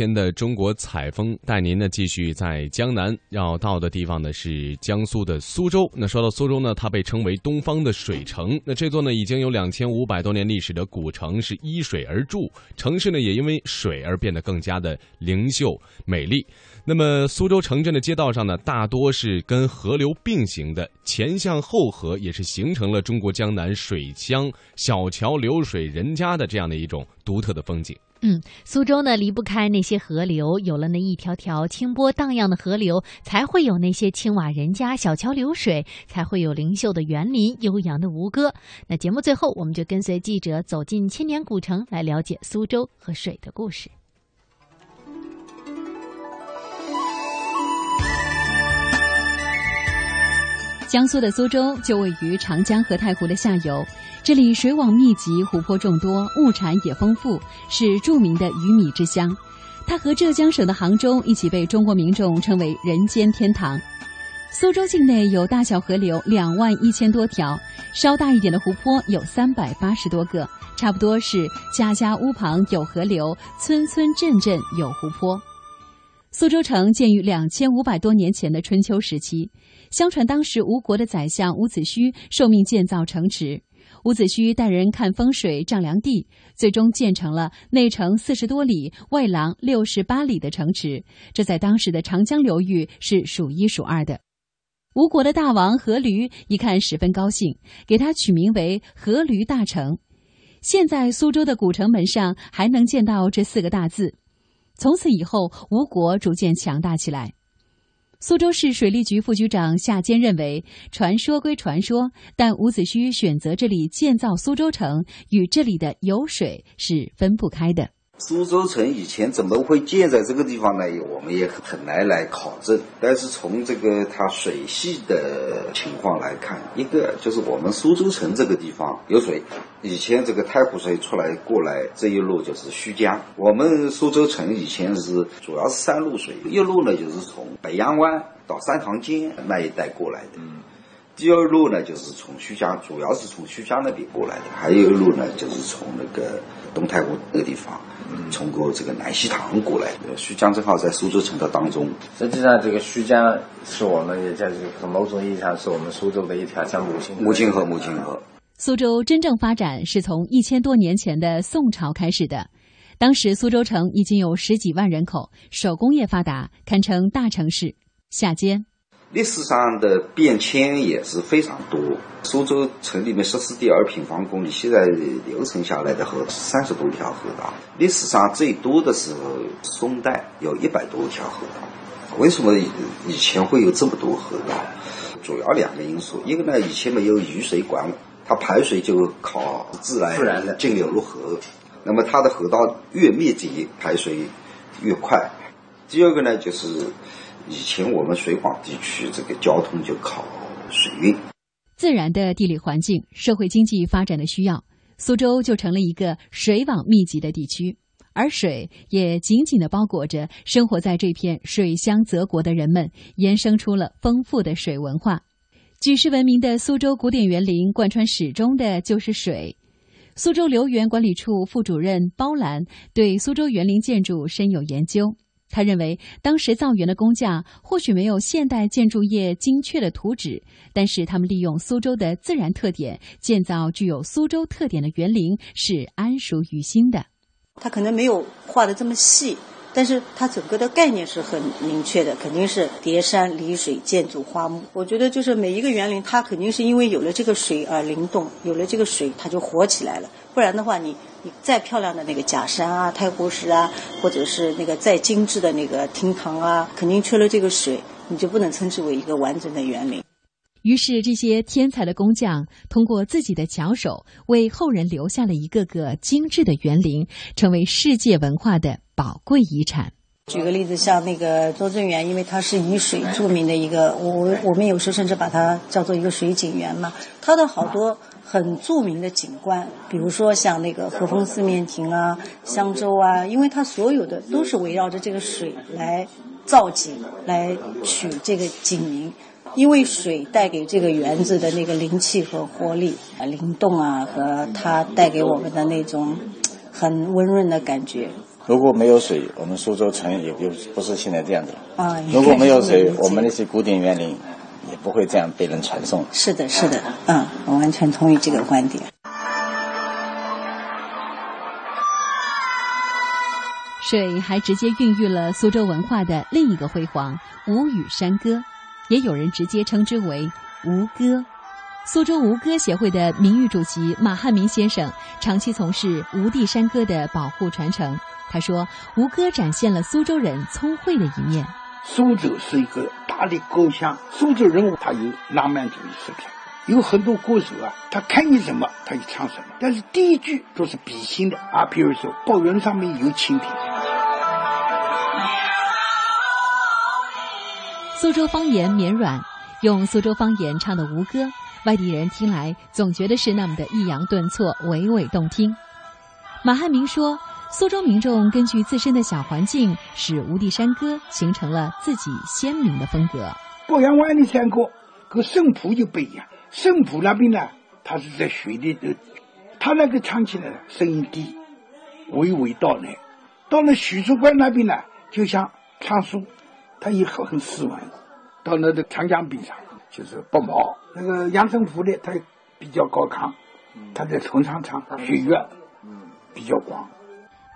天的中国采风带您呢继续在江南，要到的地方呢是江苏的苏州。那说到苏州呢，它被称为东方的水城。那这座呢已经有两千五百多年历史的古城是依水而筑，城市呢也因为水而变得更加的灵秀美丽。那么苏州城镇的街道上呢，大多是跟河流并行的，前巷后河，也是形成了中国江南水乡小桥流水人家的这样的一种独特的风景。嗯，苏州呢离不开那些河流，有了那一条条清波荡漾的河流，才会有那些青瓦人家、小桥流水，才会有灵秀的园林、悠扬的吴歌。那节目最后，我们就跟随记者走进千年古城，来了解苏州和水的故事。江苏的苏州就位于长江和太湖的下游，这里水网密集，湖泊众多，物产也丰富，是著名的鱼米之乡。它和浙江省的杭州一起被中国民众称为“人间天堂”。苏州境内有大小河流两万一千多条，稍大一点的湖泊有三百八十多个，差不多是家家屋旁有河流，村村镇镇有湖泊。苏州城建于两千五百多年前的春秋时期，相传当时吴国的宰相伍子胥受命建造城池。伍子胥带人看风水、丈量地，最终建成了内城四十多里、外廊六十八里的城池。这在当时的长江流域是数一数二的。吴国的大王阖闾一看十分高兴，给他取名为阖闾大城。现在苏州的古城门上还能见到这四个大字。从此以后，吴国逐渐强大起来。苏州市水利局副局长夏坚认为，传说归传说，但伍子胥选择这里建造苏州城，与这里的有水是分不开的。苏州城以前怎么会建在这个地方呢？我们也很难来考证。但是从这个它水系的情况来看，一个就是我们苏州城这个地方有水，以前这个太湖水出来过来这一路就是胥江。我们苏州城以前是主要是三路水，一路呢就是从北洋湾到三塘尖那一带过来的。嗯。第二路呢，就是从胥江，主要是从胥江那边过来的；还有一路呢，就是从那个东太湖那个地方，通过这个南溪塘过来的。胥江正好在苏州城的当中。实际上，这个胥江是我们也在这个某种意义上是我们苏州的一条像母亲母亲河，母亲河。苏州真正发展是从一千多年前的宋朝开始的，当时苏州城已经有十几万人口，手工业发达，堪称大城市。夏坚。历史上的变迁也是非常多。苏州城里面十四点二平方公里，现在留存下来的河三十多条河道。历史上最多的时候，宋代有一百多条河道。为什么以前会有这么多河道？主要两个因素，一个呢，以前没有雨水管，它排水就靠自然自然的径流入河。那么它的河道越密集，排水越快。第二个呢，就是。以前我们水广地区这个交通就靠水运，自然的地理环境、社会经济发展的需要，苏州就成了一个水网密集的地区，而水也紧紧的包裹着生活在这片水乡泽国的人们，衍生出了丰富的水文化。举世闻名的苏州古典园林，贯穿始终的就是水。苏州留园管理处副主任包兰对苏州园林建筑深有研究。他认为，当时造园的工匠或许没有现代建筑业精确的图纸，但是他们利用苏州的自然特点，建造具有苏州特点的园林是安熟于心的。他可能没有画的这么细，但是它整个的概念是很明确的，肯定是叠山离水建筑花木。我觉得就是每一个园林，它肯定是因为有了这个水而灵动，有了这个水它就活起来了。不然的话，你你再漂亮的那个假山啊、太湖石啊，或者是那个再精致的那个厅堂啊，肯定缺了这个水，你就不能称之为一个完整的园林。于是，这些天才的工匠通过自己的巧手，为后人留下了一个个精致的园林，成为世界文化的宝贵遗产。举个例子，像那个拙政园，因为它是以水著名的一个，我我们有时候甚至把它叫做一个水景园嘛。它的好多很著名的景观，比如说像那个和风四面亭啊、香洲啊，因为它所有的都是围绕着这个水来造景来取这个景名，因为水带给这个园子的那个灵气和活力啊，灵动啊，和它带给我们的那种很温润的感觉。如果没有水，我们苏州城也就不是现在这样子了。啊，如果没有水我们那些古典园林也不会这样被人传颂。是的，是的，嗯，我完全同意这个观点。水还直接孕育了苏州文化的另一个辉煌——吴语山歌，也有人直接称之为“吴歌”。苏州吴歌协会的名誉主席马汉民先生长期从事吴地山歌的保护传承。他说：“吴歌展现了苏州人聪慧的一面。苏州是一个大的故乡，苏州人他有浪漫主义色彩，有很多歌手啊，他看见什么他就唱什么，但是第一句都是比心的啊，比如说抱园上面有蜻蜓。”苏州方言绵软，用苏州方言唱的吴歌，外地人听来总觉得是那么的抑扬顿挫、娓娓动听。马汉明说，苏州民众根据自身的小环境，使吴地山歌形成了自己鲜明的风格。鄱阳湾的山歌跟圣浦就不一样，圣浦那边呢，它是在水的，呃它那个唱起来声音低，娓娓道来；到了许叔关那边呢，就像唱书，它也很很斯文。到那个长江边上，就是不毛。那个阳澄湖的，它比较高亢，它在头上唱，雪月，比较广。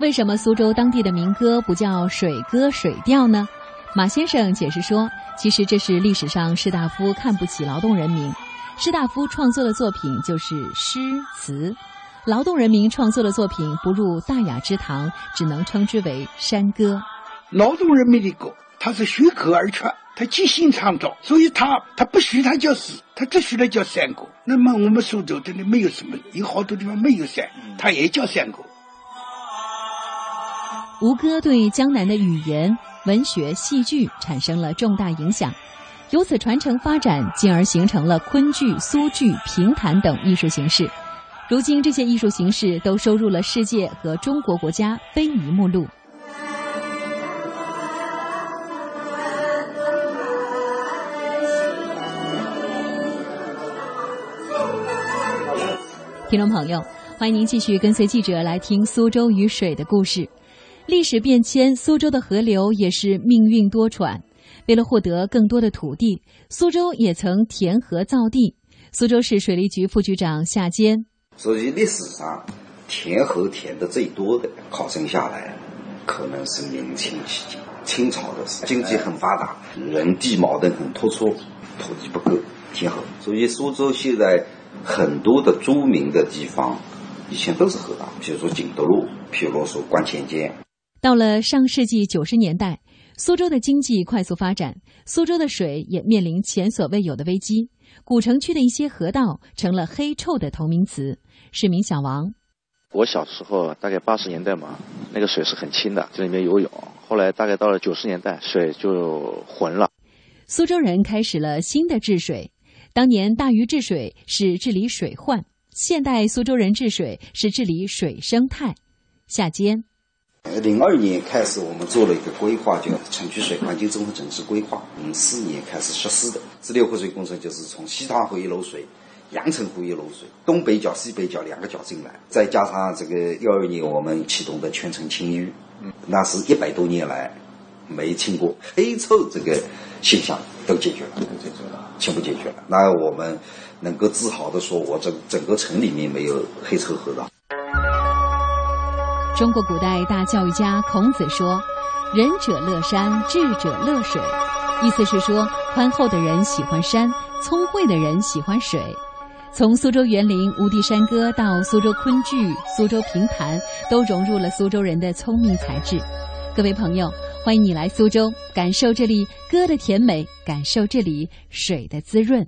为什么苏州当地的民歌不叫水歌、水调呢？马先生解释说，其实这是历史上士大夫看不起劳动人民，士大夫创作的作品就是诗词，劳动人民创作的作品不入大雅之堂，只能称之为山歌。劳动人民的歌，它是随口而出，他即兴创造，所以他他不许他叫诗，他只许他叫三国。那么我们苏州真的没有什么，有好多地方没有山，他也叫三国。吴歌对江南的语言、文学、戏剧产生了重大影响，由此传承发展，进而形成了昆剧、苏剧、评弹等艺术形式。如今，这些艺术形式都收入了世界和中国国家非遗目录。听众朋友，欢迎您继续跟随记者来听苏州与水的故事。历史变迁，苏州的河流也是命运多舛。为了获得更多的土地，苏州也曾填河造地。苏州市水利局副局长夏坚，所以历史上填河填的最多的，考证下来，可能是明清期间。清朝的时候，经济很发达，人地矛盾很突出，土地不够填河。所以苏州现在很多的著名的地方，以前都是河道，比如说景德路，譬如说观前街。到了上世纪九十年代，苏州的经济快速发展，苏州的水也面临前所未有的危机。古城区的一些河道成了黑臭的同名词。市民小王，我小时候大概八十年代嘛，那个水是很清的，这里面游泳。后来大概到了九十年代，水就浑了。苏州人开始了新的治水。当年大禹治水是治理水患，现代苏州人治水是治理水生态。夏坚。零二年开始，我们做了一个规划，叫城区水环境综合整治规划。零四年开始实施的支流河水工程，就是从西塘湖一路水、阳澄湖一路水，东北角、西北角两个角进来，再加上这个幺二年我们启动的全程清淤，那是一百多年来没清过黑臭这个现象都解决了，都解决了，全部解决了。那我们能够自豪的说，我整整个城里面没有黑车河道。中国古代大教育家孔子说：“仁者乐山，智者乐水。”意思是说，宽厚的人喜欢山，聪慧的人喜欢水。从苏州园林、吴地山歌到苏州昆剧、苏州评弹，都融入了苏州人的聪明才智。各位朋友，欢迎你来苏州，感受这里歌的甜美，感受这里水的滋润。